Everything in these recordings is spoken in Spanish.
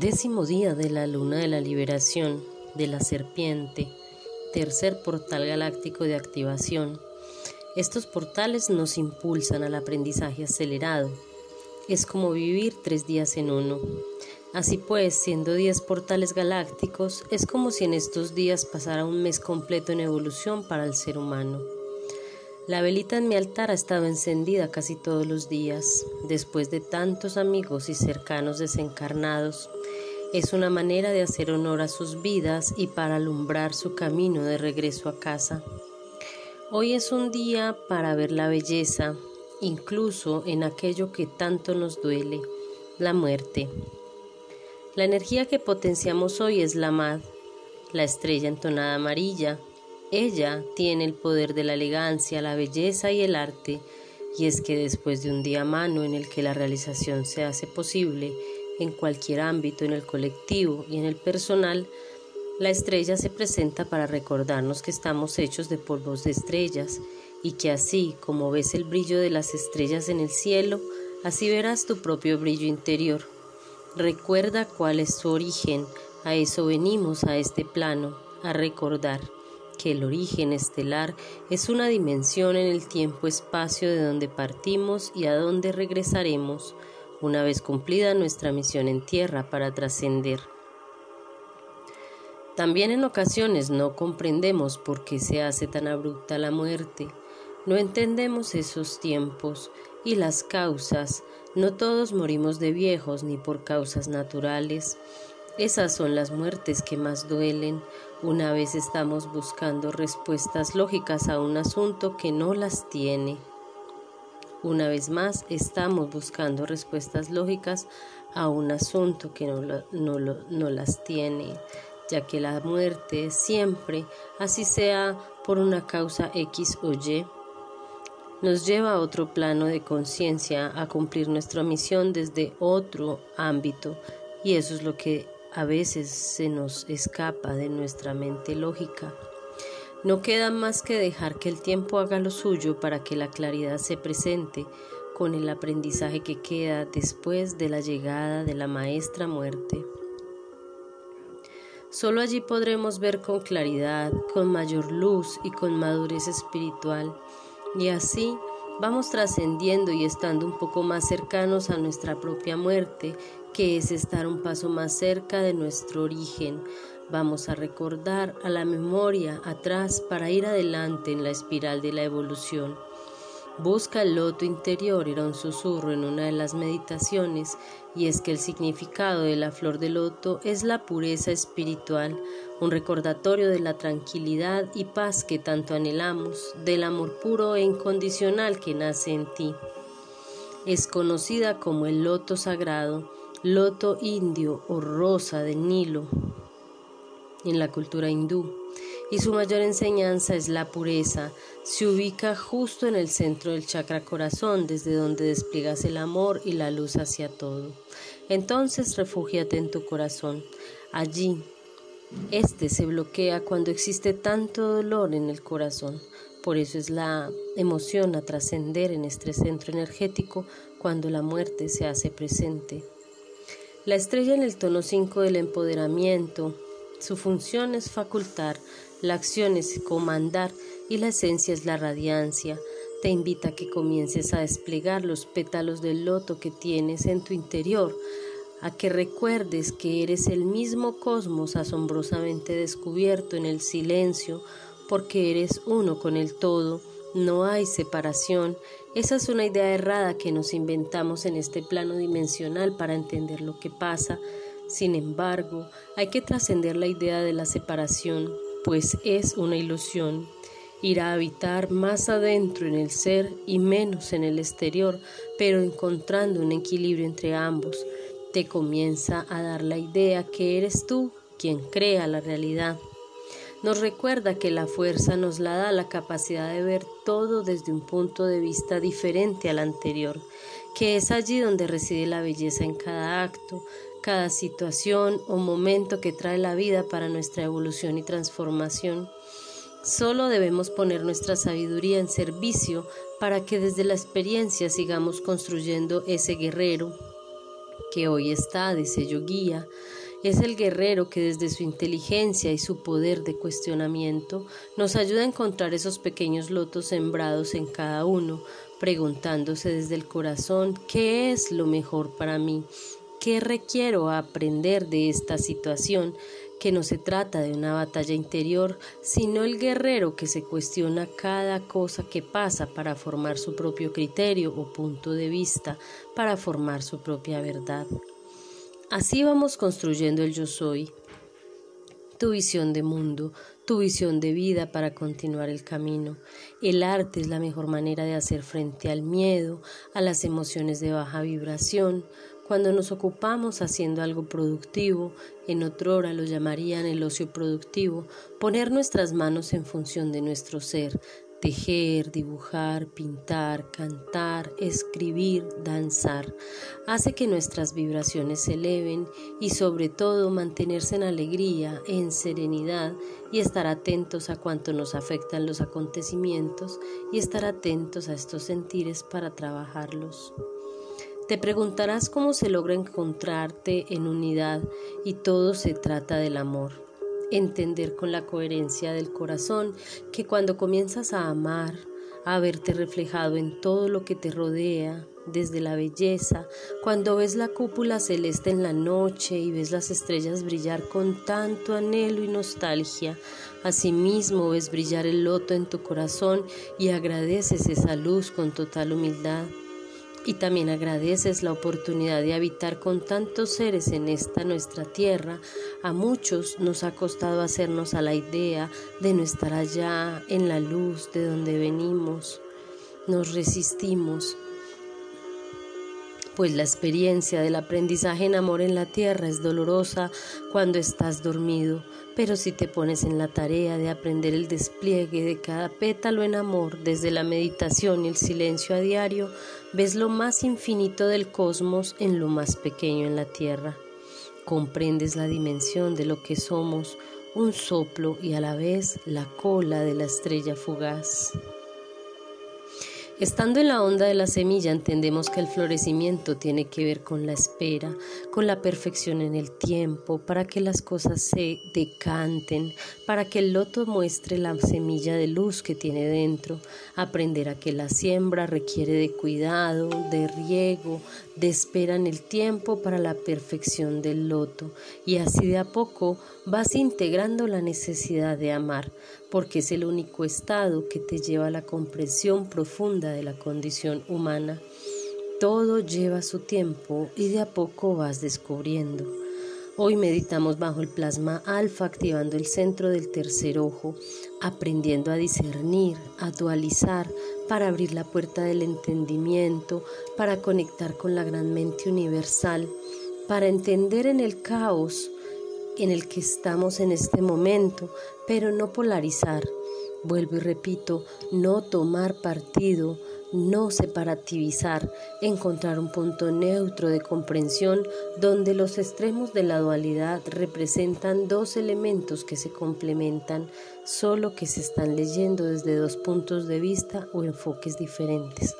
Décimo día de la luna de la liberación de la serpiente, tercer portal galáctico de activación. Estos portales nos impulsan al aprendizaje acelerado. Es como vivir tres días en uno. Así pues, siendo diez portales galácticos, es como si en estos días pasara un mes completo en evolución para el ser humano. La velita en mi altar ha estado encendida casi todos los días, después de tantos amigos y cercanos desencarnados. Es una manera de hacer honor a sus vidas y para alumbrar su camino de regreso a casa. Hoy es un día para ver la belleza, incluso en aquello que tanto nos duele, la muerte. La energía que potenciamos hoy es la MAD, la estrella entonada amarilla, ella tiene el poder de la elegancia, la belleza y el arte, y es que después de un día mano en el que la realización se hace posible en cualquier ámbito, en el colectivo y en el personal, la estrella se presenta para recordarnos que estamos hechos de polvos de estrellas y que así como ves el brillo de las estrellas en el cielo, así verás tu propio brillo interior. Recuerda cuál es tu origen, a eso venimos a este plano, a recordar que el origen estelar es una dimensión en el tiempo-espacio de donde partimos y a donde regresaremos una vez cumplida nuestra misión en tierra para trascender. También en ocasiones no comprendemos por qué se hace tan abrupta la muerte, no entendemos esos tiempos y las causas, no todos morimos de viejos ni por causas naturales, esas son las muertes que más duelen. Una vez estamos buscando respuestas lógicas a un asunto que no las tiene. Una vez más estamos buscando respuestas lógicas a un asunto que no, no las tiene, ya que la muerte siempre, así sea por una causa X o Y, nos lleva a otro plano de conciencia, a cumplir nuestra misión desde otro ámbito, y eso es lo que a veces se nos escapa de nuestra mente lógica. No queda más que dejar que el tiempo haga lo suyo para que la claridad se presente con el aprendizaje que queda después de la llegada de la maestra muerte. Solo allí podremos ver con claridad, con mayor luz y con madurez espiritual, y así vamos trascendiendo y estando un poco más cercanos a nuestra propia muerte que es estar un paso más cerca de nuestro origen. Vamos a recordar a la memoria atrás para ir adelante en la espiral de la evolución. Busca el loto interior, era un susurro en una de las meditaciones, y es que el significado de la flor de loto es la pureza espiritual, un recordatorio de la tranquilidad y paz que tanto anhelamos, del amor puro e incondicional que nace en ti. Es conocida como el loto sagrado, loto indio o rosa del Nilo en la cultura hindú y su mayor enseñanza es la pureza. Se ubica justo en el centro del chakra corazón, desde donde despliegas el amor y la luz hacia todo. Entonces refúgiate en tu corazón. Allí, este se bloquea cuando existe tanto dolor en el corazón. Por eso es la emoción a trascender en este centro energético cuando la muerte se hace presente. La estrella en el tono 5 del empoderamiento, su función es facultar, la acción es comandar y la esencia es la radiancia. Te invita a que comiences a desplegar los pétalos del loto que tienes en tu interior, a que recuerdes que eres el mismo cosmos asombrosamente descubierto en el silencio, porque eres uno con el todo no hay separación. Esa es una idea errada que nos inventamos en este plano dimensional para entender lo que pasa. Sin embargo, hay que trascender la idea de la separación, pues es una ilusión. Ir a habitar más adentro en el ser y menos en el exterior, pero encontrando un equilibrio entre ambos, te comienza a dar la idea que eres tú quien crea la realidad. Nos recuerda que la fuerza nos la da la capacidad de ver todo desde un punto de vista diferente al anterior, que es allí donde reside la belleza en cada acto, cada situación o momento que trae la vida para nuestra evolución y transformación. Solo debemos poner nuestra sabiduría en servicio para que desde la experiencia sigamos construyendo ese guerrero que hoy está de sello guía, es el guerrero que desde su inteligencia y su poder de cuestionamiento nos ayuda a encontrar esos pequeños lotos sembrados en cada uno, preguntándose desde el corazón qué es lo mejor para mí, qué requiero aprender de esta situación, que no se trata de una batalla interior, sino el guerrero que se cuestiona cada cosa que pasa para formar su propio criterio o punto de vista, para formar su propia verdad. Así vamos construyendo el yo soy, tu visión de mundo, tu visión de vida para continuar el camino. El arte es la mejor manera de hacer frente al miedo, a las emociones de baja vibración. Cuando nos ocupamos haciendo algo productivo, en otro hora lo llamarían el ocio productivo, poner nuestras manos en función de nuestro ser, Tejer, dibujar, pintar, cantar, escribir, danzar, hace que nuestras vibraciones se eleven y sobre todo mantenerse en alegría, en serenidad y estar atentos a cuanto nos afectan los acontecimientos y estar atentos a estos sentires para trabajarlos. Te preguntarás cómo se logra encontrarte en unidad y todo se trata del amor entender con la coherencia del corazón que cuando comienzas a amar, a verte reflejado en todo lo que te rodea, desde la belleza, cuando ves la cúpula celeste en la noche y ves las estrellas brillar con tanto anhelo y nostalgia, asimismo ves brillar el loto en tu corazón y agradeces esa luz con total humildad y también agradeces la oportunidad de habitar con tantos seres en esta nuestra tierra. A muchos nos ha costado hacernos a la idea de no estar allá en la luz de donde venimos. Nos resistimos, pues la experiencia del aprendizaje en amor en la tierra es dolorosa cuando estás dormido, pero si te pones en la tarea de aprender el despliegue de cada pétalo en amor desde la meditación y el silencio a diario, ves lo más infinito del cosmos en lo más pequeño en la tierra. Comprendes la dimensión de lo que somos, un soplo y a la vez la cola de la estrella fugaz. Estando en la onda de la semilla entendemos que el florecimiento tiene que ver con la espera, con la perfección en el tiempo, para que las cosas se decanten, para que el loto muestre la semilla de luz que tiene dentro, aprender a que la siembra requiere de cuidado, de riego, de espera en el tiempo para la perfección del loto, y así de a poco vas integrando la necesidad de amar, porque es el único estado que te lleva a la comprensión profunda de la condición humana. Todo lleva su tiempo y de a poco vas descubriendo. Hoy meditamos bajo el plasma alfa activando el centro del tercer ojo, aprendiendo a discernir, a dualizar, para abrir la puerta del entendimiento, para conectar con la gran mente universal, para entender en el caos en el que estamos en este momento, pero no polarizar. Vuelvo y repito, no tomar partido, no separativizar, encontrar un punto neutro de comprensión donde los extremos de la dualidad representan dos elementos que se complementan, solo que se están leyendo desde dos puntos de vista o enfoques diferentes.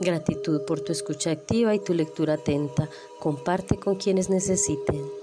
Gratitud por tu escucha activa y tu lectura atenta. Comparte con quienes necesiten.